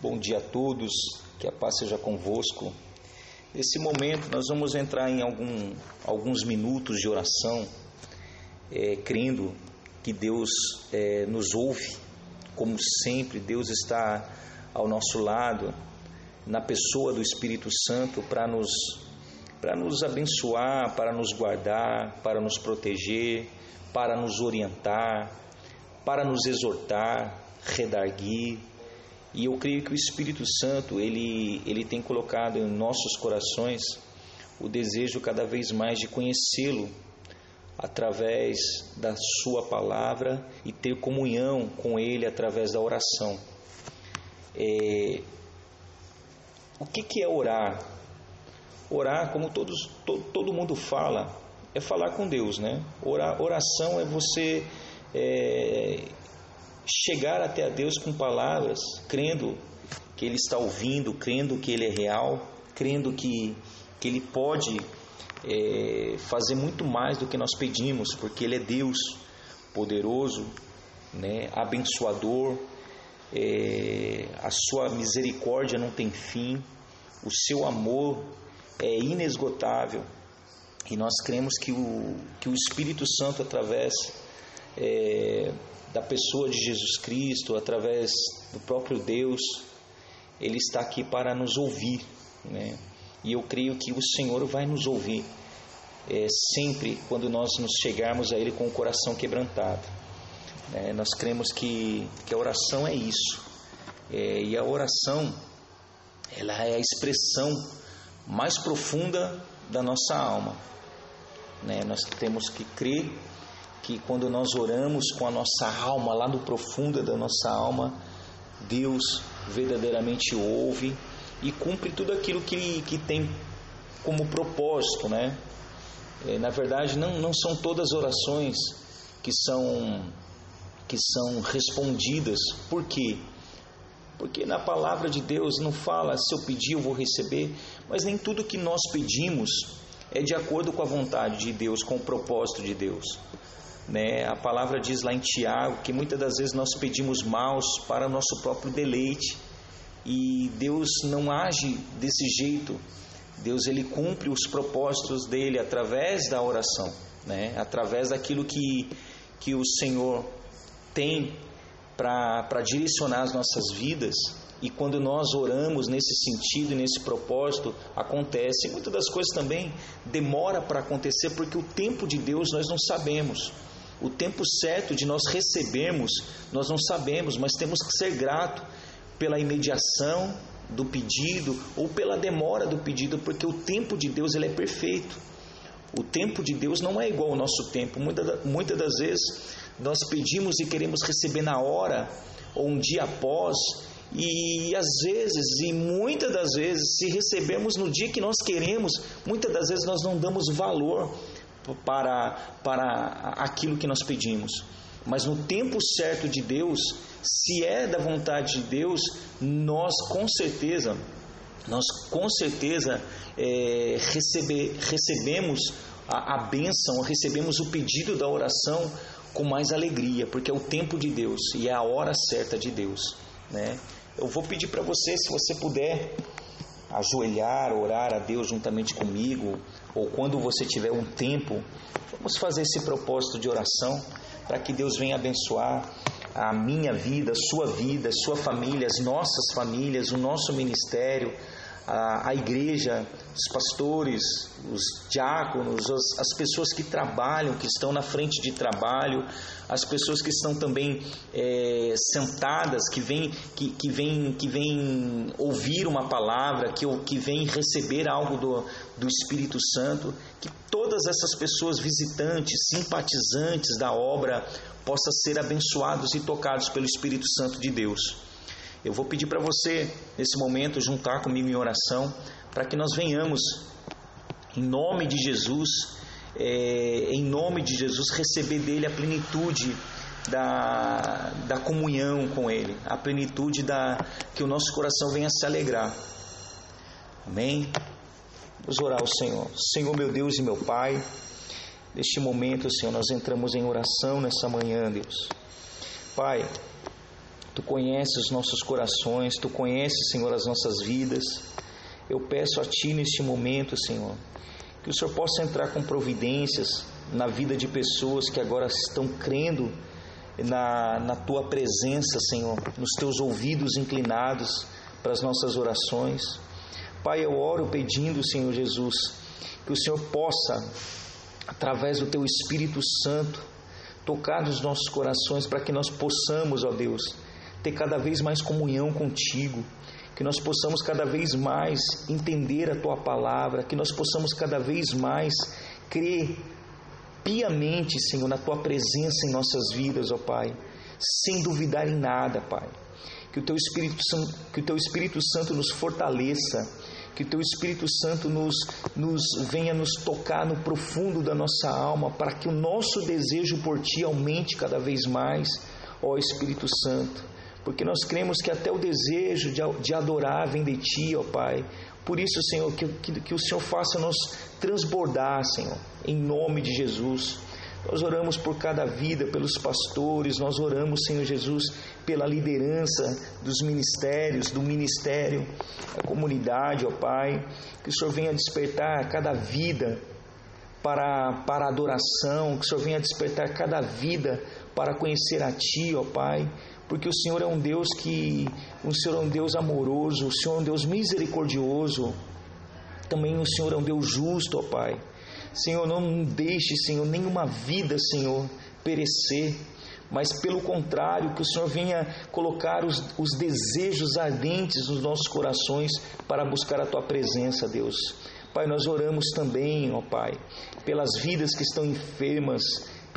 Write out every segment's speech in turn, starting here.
Bom dia a todos, que a paz seja convosco. Nesse momento, nós vamos entrar em algum, alguns minutos de oração, é, crendo que Deus é, nos ouve, como sempre, Deus está ao nosso lado, na pessoa do Espírito Santo, para nos, nos abençoar, para nos guardar, para nos proteger, para nos orientar, para nos exortar, redarguir e eu creio que o Espírito Santo, ele, ele tem colocado em nossos corações o desejo cada vez mais de conhecê-lo através da sua palavra e ter comunhão com ele através da oração. É, o que, que é orar? Orar, como todos, to, todo mundo fala, é falar com Deus, né? Orar, oração é você é, chegar até a Deus com palavras, crendo que Ele está ouvindo, crendo que Ele é real, crendo que, que Ele pode é, fazer muito mais do que nós pedimos, porque Ele é Deus poderoso, né, abençoador, é, a sua misericórdia não tem fim, o seu amor é inesgotável e nós cremos que o, que o Espírito Santo, através é, da pessoa de Jesus Cristo, através do próprio Deus, Ele está aqui para nos ouvir, né? E eu creio que o Senhor vai nos ouvir é, sempre quando nós nos chegarmos a Ele com o coração quebrantado. É, nós cremos que, que a oração é isso. É, e a oração, ela é a expressão mais profunda da nossa alma. Né? Nós temos que crer que quando nós oramos com a nossa alma, lá no profundo da nossa alma, Deus verdadeiramente ouve e cumpre tudo aquilo que, que tem como propósito, né? É, na verdade, não, não são todas orações que são, que são respondidas. Por quê? Porque na palavra de Deus não fala se eu pedir eu vou receber, mas nem tudo que nós pedimos é de acordo com a vontade de Deus, com o propósito de Deus. Né? A palavra diz lá em Tiago que muitas das vezes nós pedimos maus para o nosso próprio deleite e Deus não age desse jeito. Deus ele cumpre os propósitos dele através da oração, né? através daquilo que, que o Senhor tem para direcionar as nossas vidas. E quando nós oramos nesse sentido nesse propósito, acontece. Muitas das coisas também demora para acontecer porque o tempo de Deus nós não sabemos. O tempo certo de nós recebermos, nós não sabemos, mas temos que ser grato pela imediação do pedido ou pela demora do pedido, porque o tempo de Deus ele é perfeito. O tempo de Deus não é igual ao nosso tempo. Muitas muita das vezes nós pedimos e queremos receber na hora ou um dia após, e às vezes, e muitas das vezes, se recebemos no dia que nós queremos, muitas das vezes nós não damos valor para, para aquilo que nós pedimos. Mas no tempo certo de Deus, se é da vontade de Deus, nós com certeza, nós com certeza é, recebe, recebemos a, a bênção, recebemos o pedido da oração com mais alegria, porque é o tempo de Deus e é a hora certa de Deus. Né? Eu vou pedir para você, se você puder, ajoelhar, orar a Deus juntamente comigo, ou quando você tiver um tempo, vamos fazer esse propósito de oração para que Deus venha abençoar a minha vida, a sua vida, a sua família, as nossas famílias, o nosso ministério, a, a igreja, os pastores, os diáconos, as, as, pessoas que trabalham, que estão na frente de trabalho, as pessoas que estão também é, sentadas, que vêm que, que vem, que vem ouvir uma palavra, que, que vêm receber algo do, do Espírito Santo, que todas essas pessoas visitantes, simpatizantes da obra, possam ser abençoados e tocados pelo Espírito Santo de Deus. Eu vou pedir para você, nesse momento, juntar comigo em oração, para que nós venhamos, em nome de Jesus, é, em nome de Jesus, receber dele a plenitude da, da comunhão com Ele, a plenitude da que o nosso coração venha se alegrar. Amém? Vamos orar ao Senhor. Senhor, meu Deus e meu Pai, neste momento, Senhor, nós entramos em oração nessa manhã, Deus. Pai, Tu conheces os nossos corações, tu conheces, Senhor, as nossas vidas. Eu peço a Ti neste momento, Senhor, que o Senhor possa entrar com providências na vida de pessoas que agora estão crendo na, na Tua presença, Senhor, nos Teus ouvidos inclinados para as nossas orações. Pai, eu oro pedindo, Senhor Jesus, que o Senhor possa, através do Teu Espírito Santo, tocar nos nossos corações para que nós possamos, ó Deus, ter cada vez mais comunhão contigo, que nós possamos cada vez mais entender a tua palavra, que nós possamos cada vez mais crer piamente, Senhor, na tua presença em nossas vidas, ó Pai, sem duvidar em nada, Pai. Que o teu Espírito Santo, que o teu Espírito Santo nos fortaleça, que o teu Espírito Santo nos, nos venha nos tocar no profundo da nossa alma, para que o nosso desejo por ti aumente cada vez mais, ó Espírito Santo porque nós cremos que até o desejo de, adorar vem de Ti, ó Pai. Por isso, Senhor, que, que, que o Senhor faça nos transbordar, Senhor, em nome de Jesus. Nós oramos por cada vida, pelos pastores, nós oramos, Senhor Jesus, pela liderança dos ministérios, do ministério, da comunidade, ó Pai. Que o Senhor venha despertar cada vida para, para adoração, que o Senhor venha despertar cada vida para conhecer a Ti, ó Pai porque o Senhor é um Deus que, o Senhor é um Deus amoroso, o Senhor é um Deus misericordioso, também o Senhor é um Deus justo, ó Pai. Senhor, não deixe, Senhor, nenhuma vida, Senhor, perecer, mas pelo contrário, que o Senhor venha colocar os, os desejos ardentes nos nossos corações para buscar a Tua presença, Deus. Pai, nós oramos também, ó Pai, pelas vidas que estão enfermas,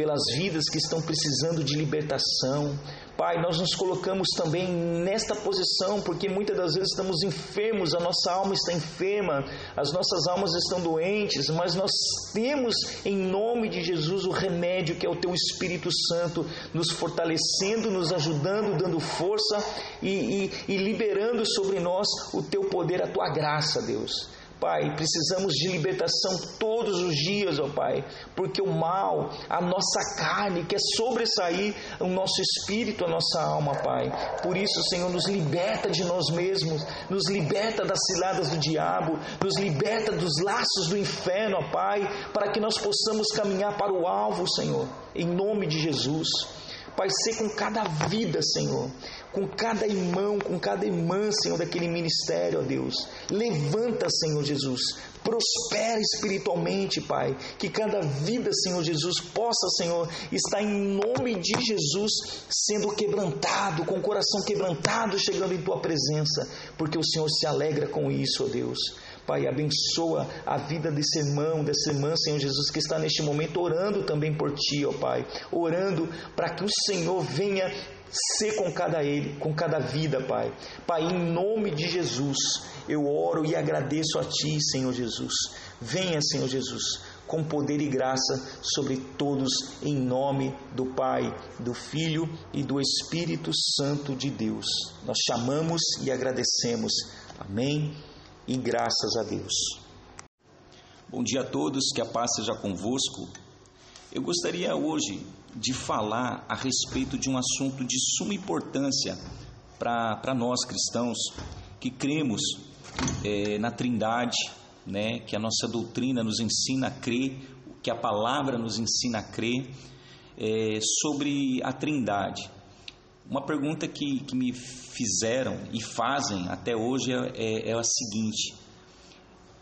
pelas vidas que estão precisando de libertação. Pai, nós nos colocamos também nesta posição, porque muitas das vezes estamos enfermos, a nossa alma está enferma, as nossas almas estão doentes, mas nós temos em nome de Jesus o remédio que é o Teu Espírito Santo, nos fortalecendo, nos ajudando, dando força e, e, e liberando sobre nós o Teu poder, a Tua graça, Deus. Pai, precisamos de libertação todos os dias, ó Pai, porque o mal, a nossa carne quer sobressair o nosso espírito, a nossa alma, Pai. Por isso, Senhor, nos liberta de nós mesmos, nos liberta das ciladas do diabo, nos liberta dos laços do inferno, ó Pai, para que nós possamos caminhar para o alvo, Senhor, em nome de Jesus. Pai, ser com cada vida, Senhor, com cada irmão, com cada irmã, Senhor, daquele ministério, ó Deus. Levanta, Senhor Jesus, prospera espiritualmente, Pai, que cada vida, Senhor Jesus, possa, Senhor, estar em nome de Jesus sendo quebrantado, com o coração quebrantado, chegando em tua presença, porque o Senhor se alegra com isso, ó Deus. Pai, abençoa a vida desse irmão, dessa irmã, Senhor Jesus, que está neste momento orando também por Ti, ó Pai, orando para que o Senhor venha ser com cada ele, com cada vida, Pai. Pai, em nome de Jesus, eu oro e agradeço a Ti, Senhor Jesus. Venha, Senhor Jesus, com poder e graça sobre todos, em nome do Pai, do Filho e do Espírito Santo de Deus. Nós chamamos e agradecemos. Amém e graças a Deus. Bom dia a todos, que a paz seja convosco. Eu gostaria hoje de falar a respeito de um assunto de suma importância para nós cristãos que cremos é, na Trindade, né, que a nossa doutrina nos ensina a crer, que a palavra nos ensina a crer é, sobre a Trindade. Uma pergunta que, que me fizeram e fazem até hoje é, é, é a seguinte: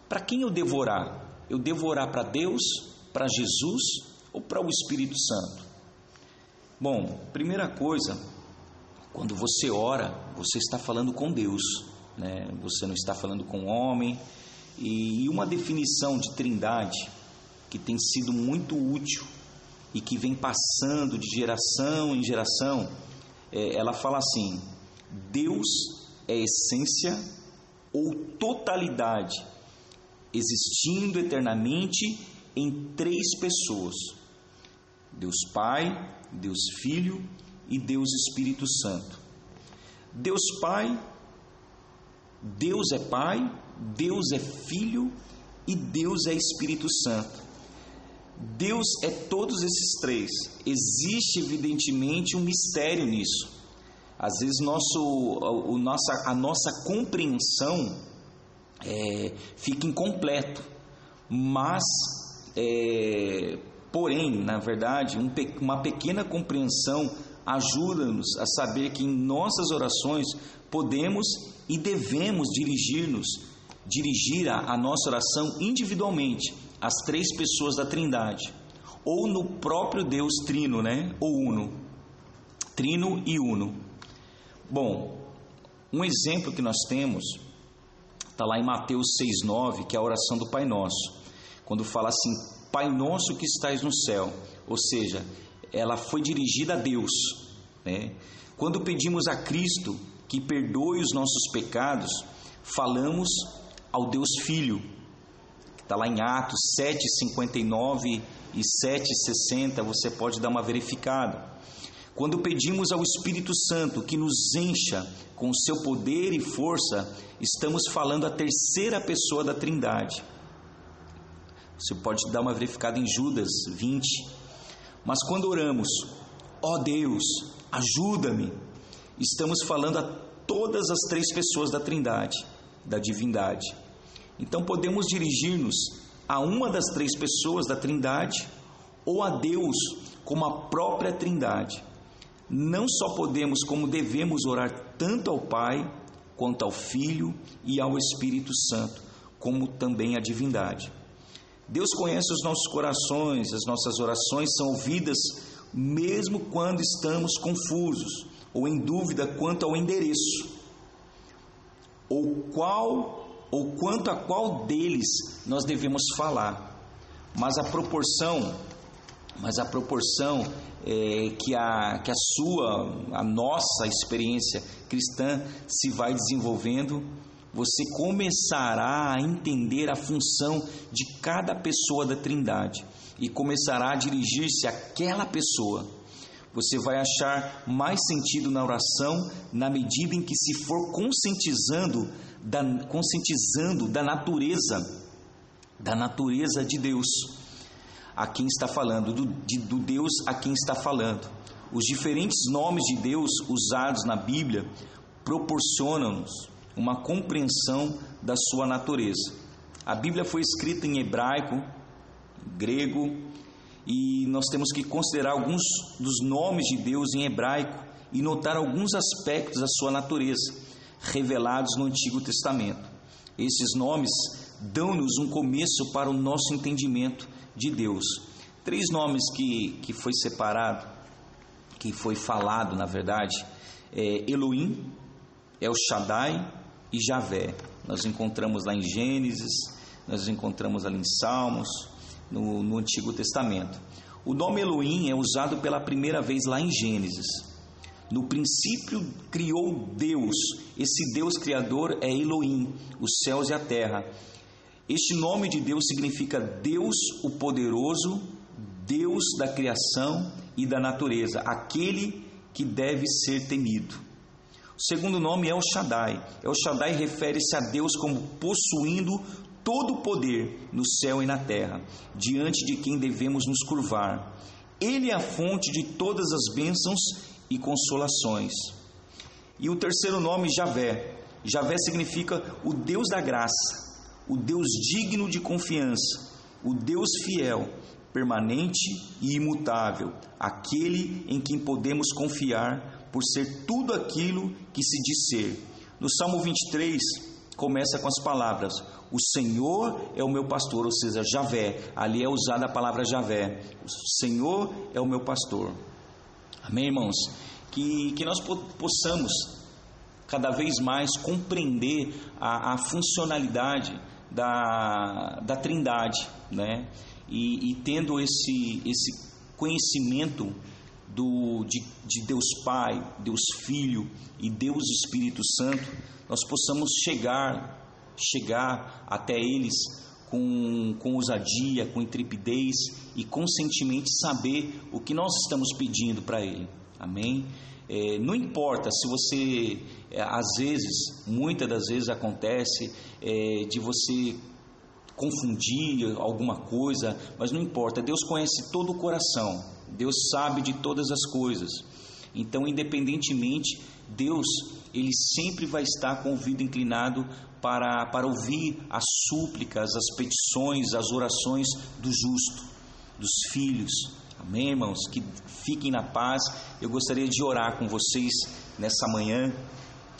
para quem eu devorar? Eu devorar para Deus, para Jesus ou para o Espírito Santo? Bom, primeira coisa, quando você ora, você está falando com Deus, né? você não está falando com o homem. E uma definição de trindade que tem sido muito útil e que vem passando de geração em geração é, ela fala assim: Deus é essência ou totalidade, existindo eternamente em três pessoas: Deus Pai, Deus Filho e Deus Espírito Santo. Deus Pai, Deus é Pai, Deus é Filho e Deus é Espírito Santo. Deus é todos esses três. Existe evidentemente um mistério nisso. Às vezes nosso, o, nossa, a nossa compreensão é, fica incompleto, mas, é, porém, na verdade, um, uma pequena compreensão ajuda-nos a saber que em nossas orações podemos e devemos dirigir-nos, dirigir a, a nossa oração individualmente às três pessoas da Trindade, ou no próprio Deus Trino, né? Ou Uno, Trino e Uno. Bom, um exemplo que nós temos está lá em Mateus 6,9, que é a oração do Pai Nosso, quando fala assim: Pai Nosso que estais no céu, ou seja, ela foi dirigida a Deus. Né? Quando pedimos a Cristo que perdoe os nossos pecados, falamos ao Deus Filho, está lá em Atos 7,59 e 7,60, você pode dar uma verificada. Quando pedimos ao Espírito Santo que nos encha com seu poder e força, estamos falando a terceira pessoa da Trindade. Você pode dar uma verificada em Judas 20. Mas quando oramos, ó oh Deus, ajuda-me, estamos falando a todas as três pessoas da Trindade, da divindade. Então podemos dirigir-nos a uma das três pessoas da Trindade ou a Deus como a própria Trindade. Não só podemos, como devemos orar tanto ao Pai, quanto ao Filho e ao Espírito Santo, como também à divindade. Deus conhece os nossos corações, as nossas orações são ouvidas mesmo quando estamos confusos ou em dúvida quanto ao endereço, ou qual ou quanto a qual deles nós devemos falar. Mas a proporção, mas a proporção é, que, a, que a sua, a nossa experiência cristã se vai desenvolvendo, você começará a entender a função de cada pessoa da Trindade e começará a dirigir-se àquela pessoa. Você vai achar mais sentido na oração na medida em que se for conscientizando da, conscientizando da natureza, da natureza de Deus a quem está falando, do, de, do Deus a quem está falando. Os diferentes nomes de Deus usados na Bíblia proporcionam-nos uma compreensão da sua natureza. A Bíblia foi escrita em hebraico, grego, e nós temos que considerar alguns dos nomes de Deus em hebraico e notar alguns aspectos da sua natureza revelados no Antigo Testamento. Esses nomes dão-nos um começo para o nosso entendimento de Deus. Três nomes que, que foi separado, que foi falado, na verdade, é Elohim, El Shaddai e Javé. Nós encontramos lá em Gênesis, nós encontramos ali em Salmos, no, no Antigo Testamento. O nome Elohim é usado pela primeira vez lá em Gênesis. No princípio criou Deus, esse Deus criador é Elohim, os céus e a terra. Este nome de Deus significa Deus o poderoso, Deus da criação e da natureza, aquele que deve ser temido. O segundo nome é o Shaddai. El Shaddai refere-se a Deus como possuindo todo o poder no céu e na terra, diante de quem devemos nos curvar. Ele é a fonte de todas as bênçãos e consolações. E o terceiro nome, Javé. Javé significa o Deus da graça o Deus digno de confiança, o Deus fiel, permanente e imutável, aquele em quem podemos confiar por ser tudo aquilo que se diz ser. No Salmo 23, começa com as palavras: O Senhor é o meu pastor, ou seja, Javé. Ali é usada a palavra Javé. O Senhor é o meu pastor. Amém, irmãos? Que, que nós possamos cada vez mais compreender a, a funcionalidade da, da Trindade, né? E, e tendo esse, esse conhecimento do, de, de Deus Pai, Deus Filho e Deus Espírito Santo, nós possamos chegar, chegar até eles com, com ousadia, com intrepidez e conscientemente saber o que nós estamos pedindo para Ele. Amém? É, não importa se você, é, às vezes, muitas das vezes acontece é, de você confundir alguma coisa, mas não importa, Deus conhece todo o coração, Deus sabe de todas as coisas. Então, independentemente, Deus, ele sempre vai estar com o ouvido inclinado para, para ouvir as súplicas, as petições, as orações do justo, dos filhos. Amém, irmãos? Que fiquem na paz. Eu gostaria de orar com vocês nessa manhã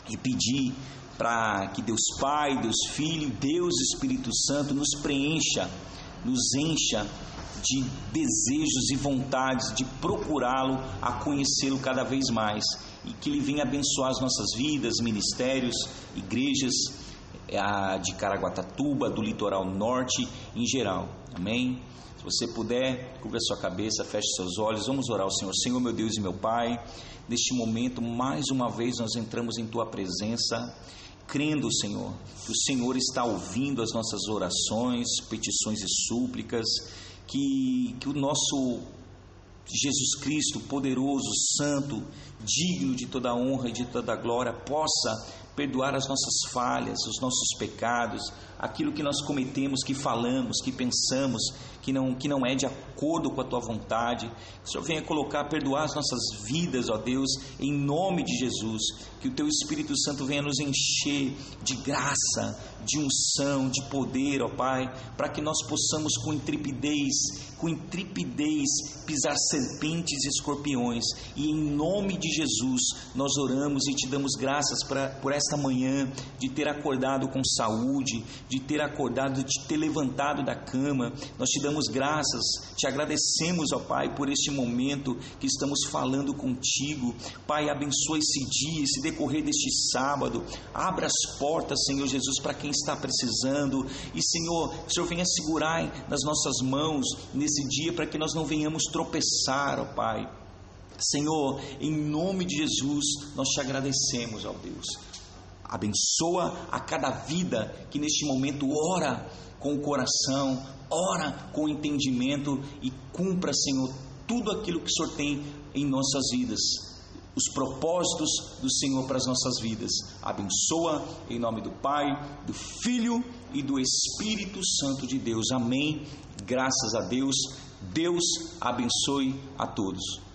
e pedir para que Deus Pai, Deus Filho, Deus Espírito Santo nos preencha, nos encha de desejos e vontades de procurá-lo, a conhecê-lo cada vez mais e que Ele venha abençoar as nossas vidas, ministérios, igrejas eh, de Caraguatatuba, do litoral norte em geral. Amém? Se você puder, cubra sua cabeça, feche seus olhos, vamos orar ao Senhor. Senhor, meu Deus e meu Pai, neste momento, mais uma vez, nós entramos em Tua presença, crendo, Senhor, que o Senhor está ouvindo as nossas orações, petições e súplicas, que, que o nosso Jesus Cristo, poderoso, santo, digno de toda honra e de toda glória, possa perdoar as nossas falhas, os nossos pecados, aquilo que nós cometemos, que falamos, que pensamos, que não, que não é de acordo com a tua vontade. Que o Senhor venha colocar, perdoar as nossas vidas, ó Deus, em nome de Jesus. Que o teu Espírito Santo venha nos encher de graça, de unção, de poder, ó Pai, para que nós possamos com intrepidez, com intrepidez pisar serpentes e escorpiões. E em nome de Jesus nós oramos e te damos graças pra, por esta manhã de ter acordado com saúde, de ter acordado, de ter levantado da cama. Nós te damos graças, te agradecemos, ó Pai, por este momento que estamos falando contigo. Pai, abençoa esse dia, esse decorrer deste sábado. Abra as portas, Senhor Jesus, para quem está precisando. E, Senhor, o Senhor venha segurar nas nossas mãos nesse dia para que nós não venhamos tropeçar, ó Pai. Senhor, em nome de Jesus, nós te agradecemos, ó Deus. Abençoa a cada vida que neste momento ora com o coração, ora com o entendimento e cumpra, Senhor, tudo aquilo que o Senhor tem em nossas vidas. Os propósitos do Senhor para as nossas vidas. Abençoa em nome do Pai, do Filho e do Espírito Santo de Deus. Amém. Graças a Deus. Deus abençoe a todos.